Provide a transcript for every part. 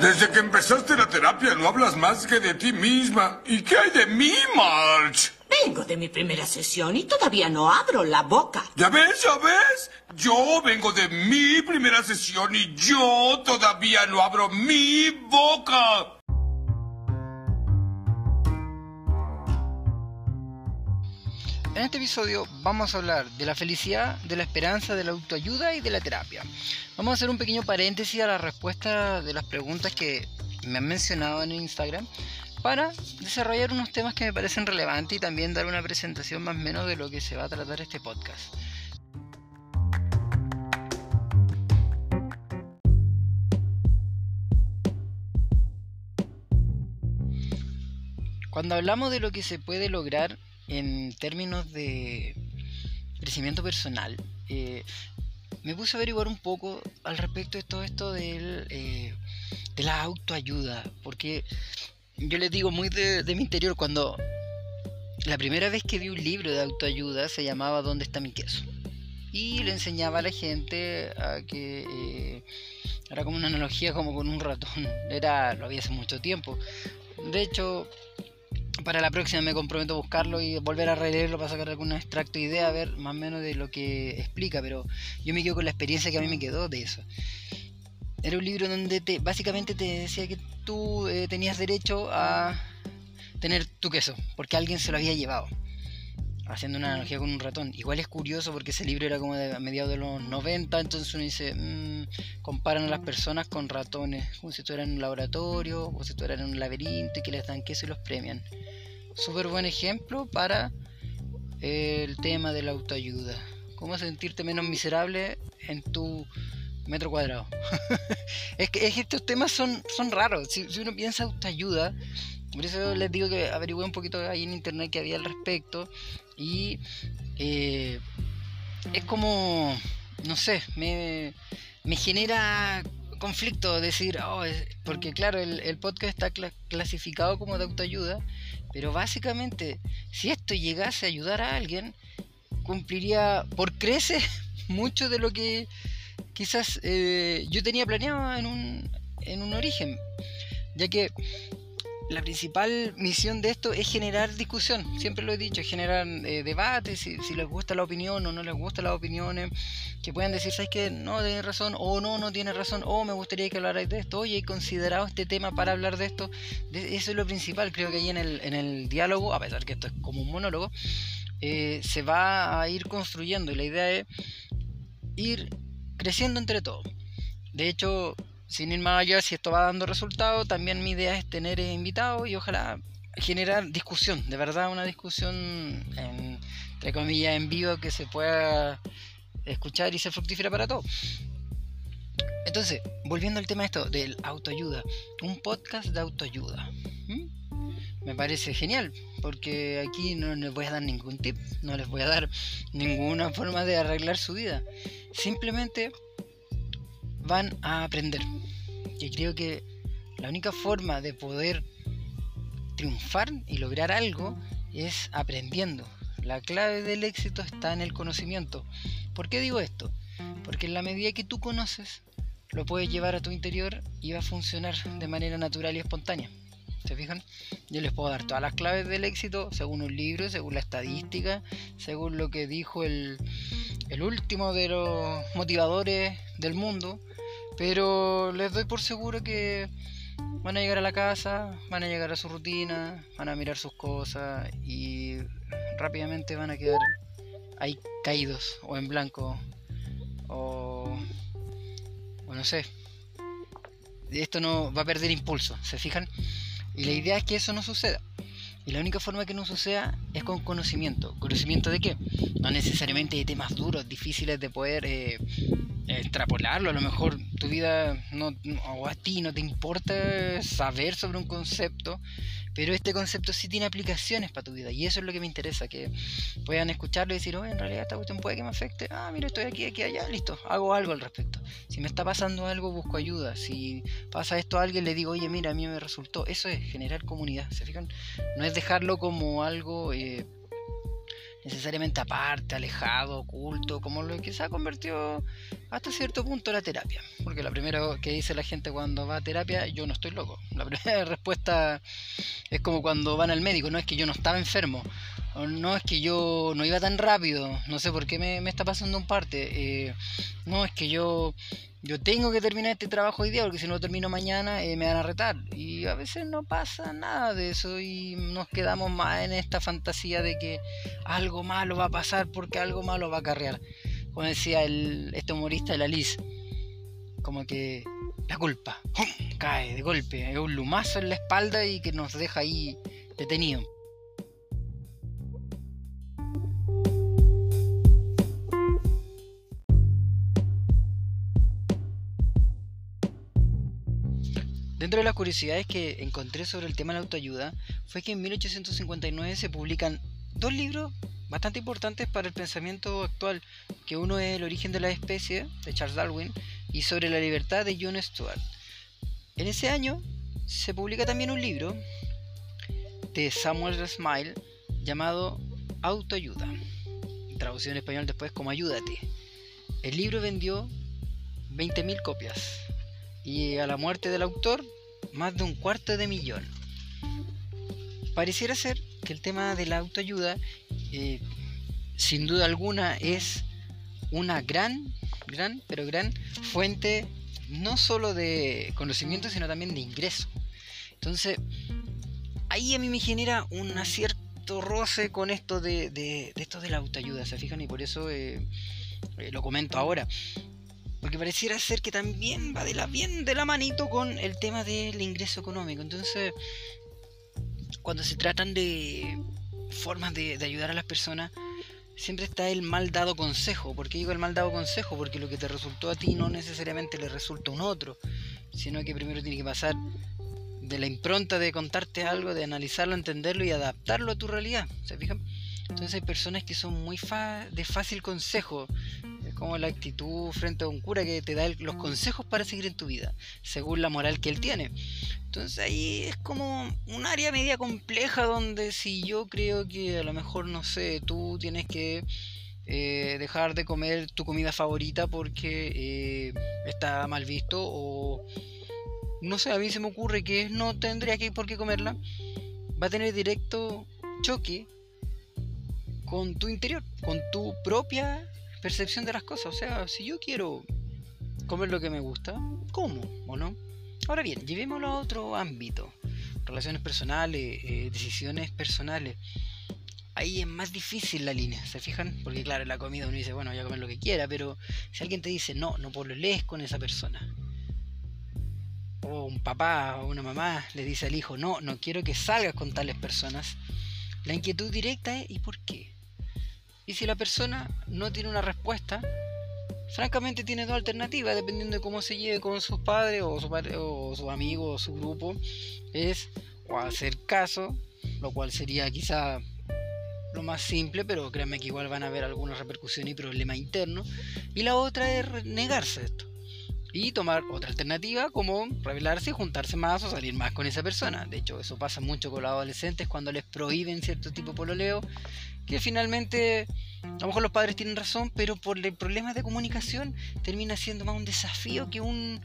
Desde que empezaste la terapia no hablas más que de ti misma. ¿Y qué hay de mí, March? Vengo de mi primera sesión y todavía no abro la boca. ¿Ya ves, ya ves? Yo vengo de mi primera sesión y yo todavía no abro mi boca. En este episodio vamos a hablar de la felicidad, de la esperanza, de la autoayuda y de la terapia. Vamos a hacer un pequeño paréntesis a la respuesta de las preguntas que me han mencionado en Instagram para desarrollar unos temas que me parecen relevantes y también dar una presentación más o menos de lo que se va a tratar este podcast. Cuando hablamos de lo que se puede lograr en términos de crecimiento personal, eh, me puse a averiguar un poco al respecto de todo esto del, eh, de la autoayuda, porque yo les digo muy de, mi interior cuando la primera vez que vi un libro de autoayuda se llamaba ¿Dónde está mi queso? Y le enseñaba a la gente a que eh, era como una analogía como con un ratón, era lo había hace mucho tiempo. De hecho, para la próxima me comprometo a buscarlo y volver a releerlo para sacar algún extracto de idea, a ver más o menos de lo que explica, pero yo me quedo con la experiencia que a mí me quedó de eso. Era un libro donde te, básicamente te decía que tú eh, tenías derecho a tener tu queso, porque alguien se lo había llevado. Haciendo una analogía con un ratón. Igual es curioso porque ese libro era como de a mediados de los 90, entonces uno dice, mmm, comparan a las personas con ratones, como si estuvieran en un laboratorio o si estuvieran en un laberinto y que les dan queso y los premian súper buen ejemplo para el tema de la autoayuda. Cómo sentirte menos miserable en tu metro cuadrado. es, que, estos temas son, son raros. Si, uno piensa autoayuda, por eso les digo que averigüé un poquito ahí en internet que había al respecto. Y eh, es como, no sé, me, me genera conflicto decir, oh, porque claro, el, podcast está clasificado como de autoayuda, pero básicamente, si esto llegase a ayudar a alguien, cumpliría por crece mucho de lo que quizás eh, yo tenía planeado en un, en un origen. Ya que la principal misión de esto es generar discusión, siempre lo he dicho, generar eh, debates, si, les gusta la opinión o no les gusta las opiniones, que puedan decir, ¿sabes que No, tiene razón, o no, no tiene razón, o me gustaría que hablarais de esto, oye, he considerado este tema para hablar de esto, eso es lo principal, creo que ahí en el, en el diálogo, a pesar que esto es como un monólogo, eh, se va a ir construyendo y la idea es ir creciendo entre todos. De hecho, sin ir más allá, si esto va dando resultado, también mi idea es tener invitados y ojalá generar discusión, de verdad una discusión, entre comillas, en vivo que se pueda escuchar y ser fructífera para todos. Entonces, volviendo al tema de esto, del autoayuda, un podcast de autoayuda. Me parece genial, porque aquí no les voy a dar ningún tip, no les voy a dar ninguna forma de arreglar su vida. Simplemente van a aprender. Y creo que la única forma de poder triunfar y lograr algo es aprendiendo. La clave del éxito está en el conocimiento. ¿Por qué digo esto? Porque en la medida que tú conoces, lo puedes llevar a tu interior y va a funcionar de manera natural y espontánea. ¿Se fijan? Yo les puedo dar todas las claves del éxito según un libro, según la estadística, según lo que dijo el, el último de los motivadores del mundo, pero les doy por seguro que van a llegar a la casa, van a llegar a su rutina, van a mirar sus cosas y rápidamente van a quedar ahí caídos o en blanco o, o no sé. Esto no va a perder impulso, ¿se fijan? Y la idea es que eso no suceda. Y la única forma que no suceda es con conocimiento. ¿Conocimiento de qué? No necesariamente de temas duros, difíciles de poder eh, extrapolarlo. A lo mejor tu vida no, o a ti no te importa saber sobre un concepto, pero este concepto sí tiene aplicaciones para tu vida. Y eso es lo que me interesa, que puedan escucharlo y decir, oye, en realidad esta cuestión puede que me afecte. Ah, mira, estoy aquí, aquí, allá, listo, hago algo al respecto. Si me está pasando algo, busco ayuda. Si pasa esto a alguien, le digo, oye, mira, a mí me resultó. Eso es generar comunidad, ¿se fijan? No es dejarlo como algo... Eh, necesariamente aparte, alejado, oculto, como lo que se ha convertido hasta cierto punto la terapia. Porque la primera que dice la gente cuando va a terapia, yo no estoy loco. La primera respuesta es como cuando van al médico, no es que yo no estaba enfermo, no es que yo no iba tan rápido, no sé por qué me, está pasando un parte, eh, no es que yo yo tengo que terminar este trabajo hoy día porque si no termino mañana eh, me van a retar. Y a veces no pasa nada de eso y nos quedamos más en esta fantasía de que algo malo va a pasar porque algo malo va a acarrear. Como decía el, este humorista, la Liz, como que la culpa cae de golpe, es un lumazo en la espalda y que nos deja ahí detenido. Dentro de las curiosidades que encontré sobre el tema de la autoayuda fue que en 1859 se publican dos libros bastante importantes para el pensamiento actual, que uno es El origen de la especie de Charles Darwin y sobre la libertad de John Stuart. En ese año se publica también un libro de Samuel Smile llamado Autoayuda, traducido en español después como Ayúdate. El libro vendió 20.000 copias y a la muerte del autor más de un cuarto de millón. Pareciera ser que el tema de la autoayuda, eh, sin duda alguna, es una gran, gran, pero gran fuente no solo de conocimiento, sino también de ingreso. Entonces, ahí a mí me genera un cierto roce con esto de, esto de la autoayuda, ¿se fijan? Y por eso eh, eh, lo comento ahora. Porque pareciera ser que también va de la, bien de la manito con el tema del ingreso económico. Entonces, cuando se tratan de formas de, ayudar a las personas, siempre está el mal dado consejo. ¿Por qué digo el mal dado consejo? Porque lo que te resultó a ti no necesariamente le resulta a un otro, sino que primero tiene que pasar de la impronta de contarte algo, de analizarlo, entenderlo y adaptarlo a tu realidad. ¿Se fijan? Entonces hay personas que son muy de fácil consejo, como la actitud frente a un cura que te da los consejos para seguir en tu vida, según la moral que él tiene. Entonces ahí es como un área media compleja donde si yo creo que a lo mejor, no sé, tú tienes que eh, dejar de comer tu comida favorita porque eh, está mal visto o no sé, a mí se me ocurre que no tendría que ir por qué comerla, va a tener directo choque con tu interior, con tu propia percepción de las cosas. O sea, si yo quiero comer lo que me gusta, ¿cómo? ¿O no? Ahora bien, llevémoslo a otro ámbito. Relaciones personales, eh, decisiones personales. Ahí es más difícil la línea, ¿se fijan? Porque claro, en la comida uno dice, bueno, voy a comer lo que quiera, pero si alguien te dice, no, no lees con esa persona. O un papá o una mamá le dice al hijo, no, no quiero que salgas con tales personas. La inquietud directa es, ¿y por qué? Y si la persona no tiene una respuesta, francamente tiene dos alternativas, dependiendo de cómo se lleve con sus padres o su, padre, o su amigo o su grupo, es o hacer caso, lo cual sería quizá lo más simple, pero créanme que igual van a haber algunas repercusiones y problemas internos. Y la otra es negarse esto. Y tomar otra alternativa como revelarse y juntarse más o salir más con esa persona. De hecho, eso pasa mucho con los adolescentes cuando les prohíben cierto tipo de pololeo que finalmente a lo mejor los padres tienen razón, pero por el problema de comunicación termina siendo más un desafío que un,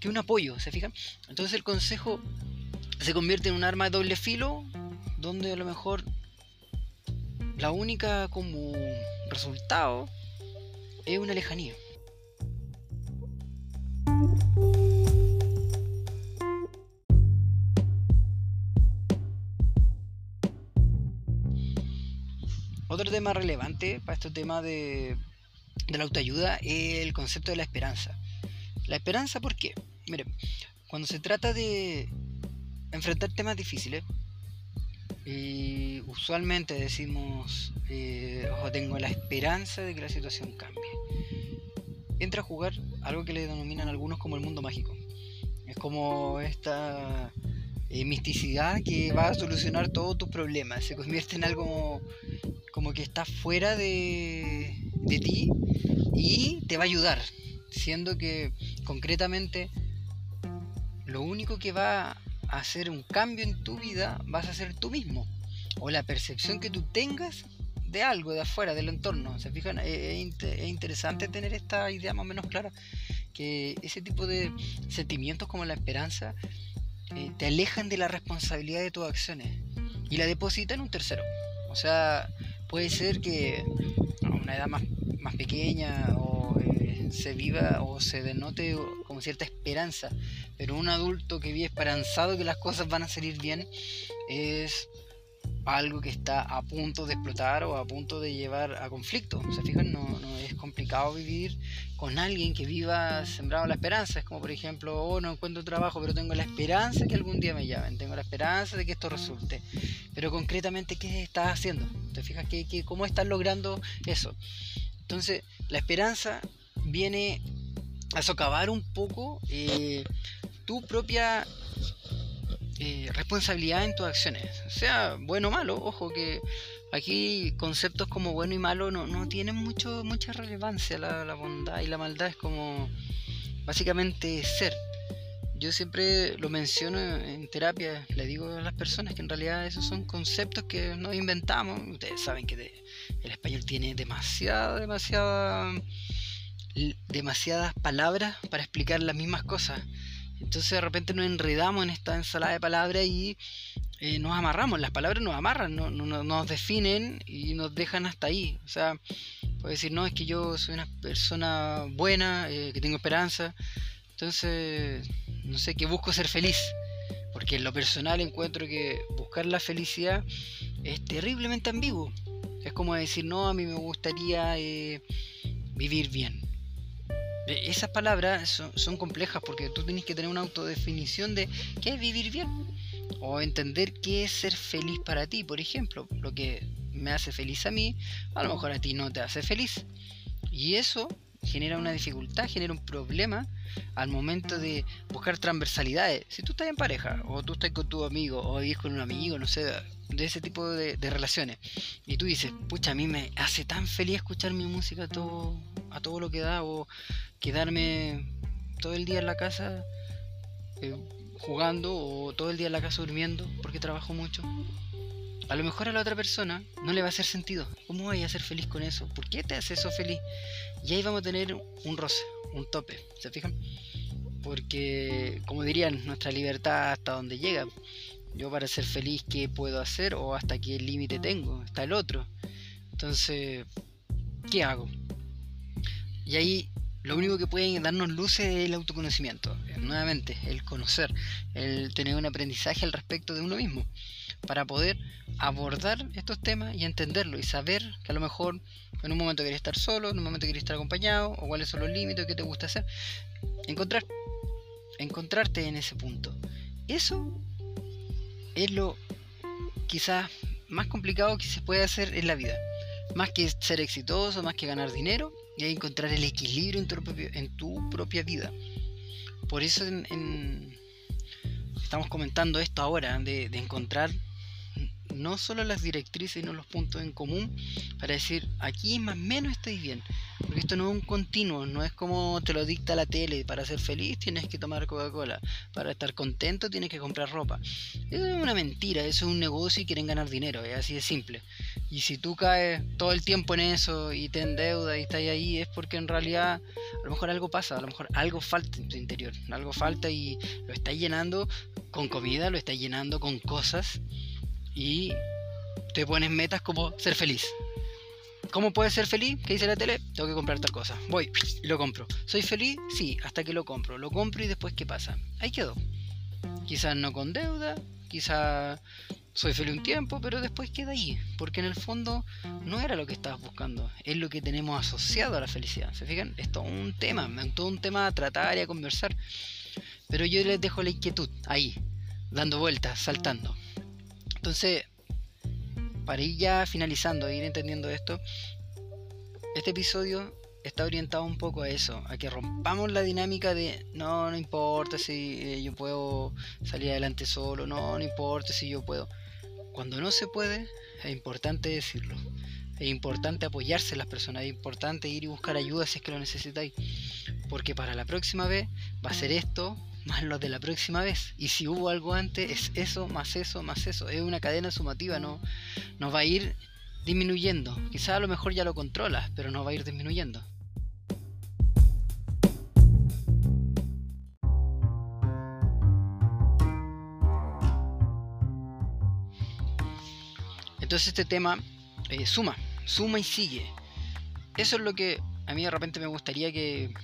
que un apoyo, ¿se fijan? Entonces el consejo se convierte en un arma de doble filo, donde a lo mejor la única como resultado es una lejanía. Otro tema relevante para este tema de, la autoayuda es el concepto de la esperanza. La esperanza, ¿por qué? Miren, cuando se trata de enfrentar temas difíciles, y usualmente decimos, eh, tengo la esperanza de que la situación cambie. Entra a jugar algo que le denominan algunos como el mundo mágico. Es como esta eh, misticidad que va a solucionar todos tus problemas. Se convierte en algo como que está fuera de, de ti y te va a ayudar, siendo que concretamente lo único que va a hacer un cambio en tu vida vas a ser tú mismo, o la percepción que tú tengas de algo de afuera, del entorno. ¿Se fijan? Es, interesante tener esta idea más o menos clara, que ese tipo de sentimientos como la esperanza eh, te alejan de la responsabilidad de tus acciones y la depositan en un tercero. O sea, puede ser que a una edad más, más pequeña o eh, se viva o se denote como cierta esperanza, pero un adulto que vive esperanzado que las cosas van a salir bien es algo que está a punto de explotar o a punto de llevar a conflicto. ¿Se fijan? No, no, es complicado vivir con alguien que viva sembrado la esperanza. Es como, por ejemplo, oh, no encuentro trabajo, pero tengo la esperanza que algún día me llamen. Tengo la esperanza de que esto resulte. Pero concretamente, ¿qué estás haciendo? ¿Te fijas? ¿Qué, qué, ¿Cómo estás logrando eso? Entonces, la esperanza viene a socavar un poco eh, tu propia eh, responsabilidad en tus acciones, sea bueno o malo. Ojo que aquí conceptos como bueno y malo no, no tienen mucho, mucha relevancia. La, la, bondad y la maldad es como básicamente ser. Yo siempre lo menciono en terapia, le digo a las personas que en realidad esos son conceptos que no inventamos. Ustedes saben que el español tiene demasiada, demasiada, demasiadas palabras para explicar las mismas cosas. Entonces de repente nos enredamos en esta ensalada de palabras y eh, nos amarramos. Las palabras nos amarran, no, nos definen y nos dejan hasta ahí. O sea, puede decir, no, es que yo soy una persona buena, eh, que tengo esperanza. Entonces, no sé, que busco ser feliz. Porque en lo personal encuentro que buscar la felicidad es terriblemente ambiguo. Es como decir, no, a mí me gustaría eh, vivir bien esas palabras son, complejas porque tú tienes que tener una autodefinición de qué es vivir bien o entender qué es ser feliz para ti, por ejemplo. Lo que me hace feliz a mí, a lo mejor a ti no te hace feliz. Y eso genera una dificultad, genera un problema al momento de buscar transversalidades. Si tú estás en pareja, o tú estás con tu amigo, o vives con un amigo, no sé, de ese tipo de, relaciones, y tú dices, pucha, a mí me hace tan feliz escuchar mi música a todo, a todo lo que da, o quedarme todo el día en la casa eh, jugando, o todo el día en la casa durmiendo, porque trabajo mucho. A lo mejor a la otra persona no le va a hacer sentido. ¿Cómo voy a ser feliz con eso? ¿Por qué te hace eso feliz? Y ahí vamos a tener un roce, un tope, ¿se fijan? Porque, como dirían, nuestra libertad hasta donde llega. Yo para ser feliz, ¿qué puedo hacer? O hasta qué límite tengo. Está el otro. Entonces, ¿qué hago? Y ahí lo único que puede darnos luces es el autoconocimiento. Nuevamente, el conocer, el tener un aprendizaje al respecto de uno mismo. Para poder abordar estos temas y entenderlo y saber que a lo mejor en un momento querés estar solo, en un momento querés estar acompañado, o cuáles son los límites que te gusta hacer. Encontrar, encontrarte en ese punto. Eso es lo quizás más complicado que se puede hacer en la vida. Más que ser exitoso, más que ganar dinero, y encontrar el equilibrio en tu, en tu propia vida. Por eso estamos comentando esto ahora, de, de encontrar no solo las directrices, sino los puntos en común para decir, aquí más o menos estoy bien. Porque esto no es un continuo, no es como te lo dicta la tele, para ser feliz tienes que tomar Coca-Cola, para estar contento tienes que comprar ropa. Eso es una mentira, eso es un negocio y quieren ganar dinero, es así de simple. Y si tú caes todo el tiempo en eso y te endeudas y estás ahí, es porque en realidad a lo mejor algo pasa, a lo mejor algo falta en tu interior, algo falta y lo estás llenando con comida, lo estás llenando con cosas y te pones metas como ser feliz. ¿Cómo puedes ser feliz? ¿Qué dice la tele? Tengo que comprar tal cosa. Voy y lo compro. ¿Soy feliz? Sí, hasta que lo compro. Lo compro y después ¿qué pasa? Ahí quedó. Quizás no con deuda, quizás soy feliz un tiempo, pero después queda ahí. Porque en el fondo no era lo que estabas buscando, es lo que tenemos asociado a la felicidad. ¿Se fijan? Es todo un tema, todo un tema a tratar y a conversar. Pero yo les dejo la inquietud ahí, dando vueltas, saltando. Entonces, para ir ya finalizando, ir entendiendo esto, este episodio está orientado un poco a eso, a que rompamos la dinámica de no, no importa si eh, yo puedo salir adelante solo, no, no importa si yo puedo. Cuando no se puede, es importante decirlo. Es importante apoyarse en las personas, es importante ir y buscar ayuda si es que lo necesitáis. Porque para la próxima vez va a ser esto, más lo de la próxima vez. Y si hubo algo antes, es eso, más eso, más eso. Es una cadena sumativa, no, no va a ir disminuyendo. Quizás a lo mejor ya lo controlas, pero no va a ir disminuyendo. Entonces este tema eh, suma, suma y sigue. Eso es lo que a mí de repente me gustaría que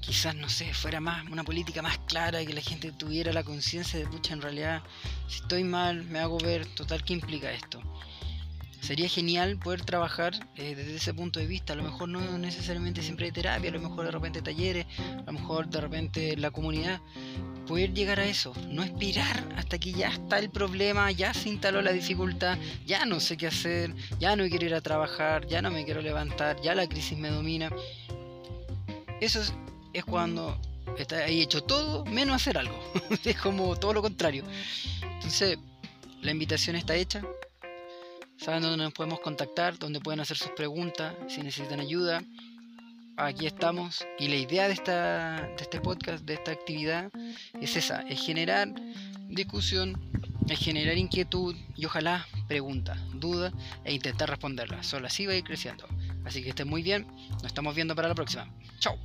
quizás, no sé, fuera más una política más clara, que la gente tuviera la conciencia de, pucha, en realidad, si estoy mal, me hago ver, total, ¿qué implica esto? Sería genial poder trabajar eh, desde ese punto de vista. A lo mejor no necesariamente siempre hay terapia, a lo mejor de repente talleres, a lo mejor de repente la comunidad, poder llegar a eso, no esperar hasta que ya está el problema, ya se instaló la dificultad, ya no sé qué hacer, ya no quiero ir a trabajar, ya no me quiero levantar, ya la crisis me domina. Eso es, cuando está ahí hecho todo menos hacer algo. es como todo lo contrario. Entonces, la invitación está hecha. Saben dónde nos podemos contactar, dónde pueden hacer sus preguntas, si necesitan ayuda aquí estamos y la idea de, esta, de este podcast, de esta actividad, es esa, es generar discusión, es generar inquietud y ojalá pregunta, duda e intentar responderla. Solo así va a ir creciendo. Así que estén muy bien, nos estamos viendo para la próxima. Chao.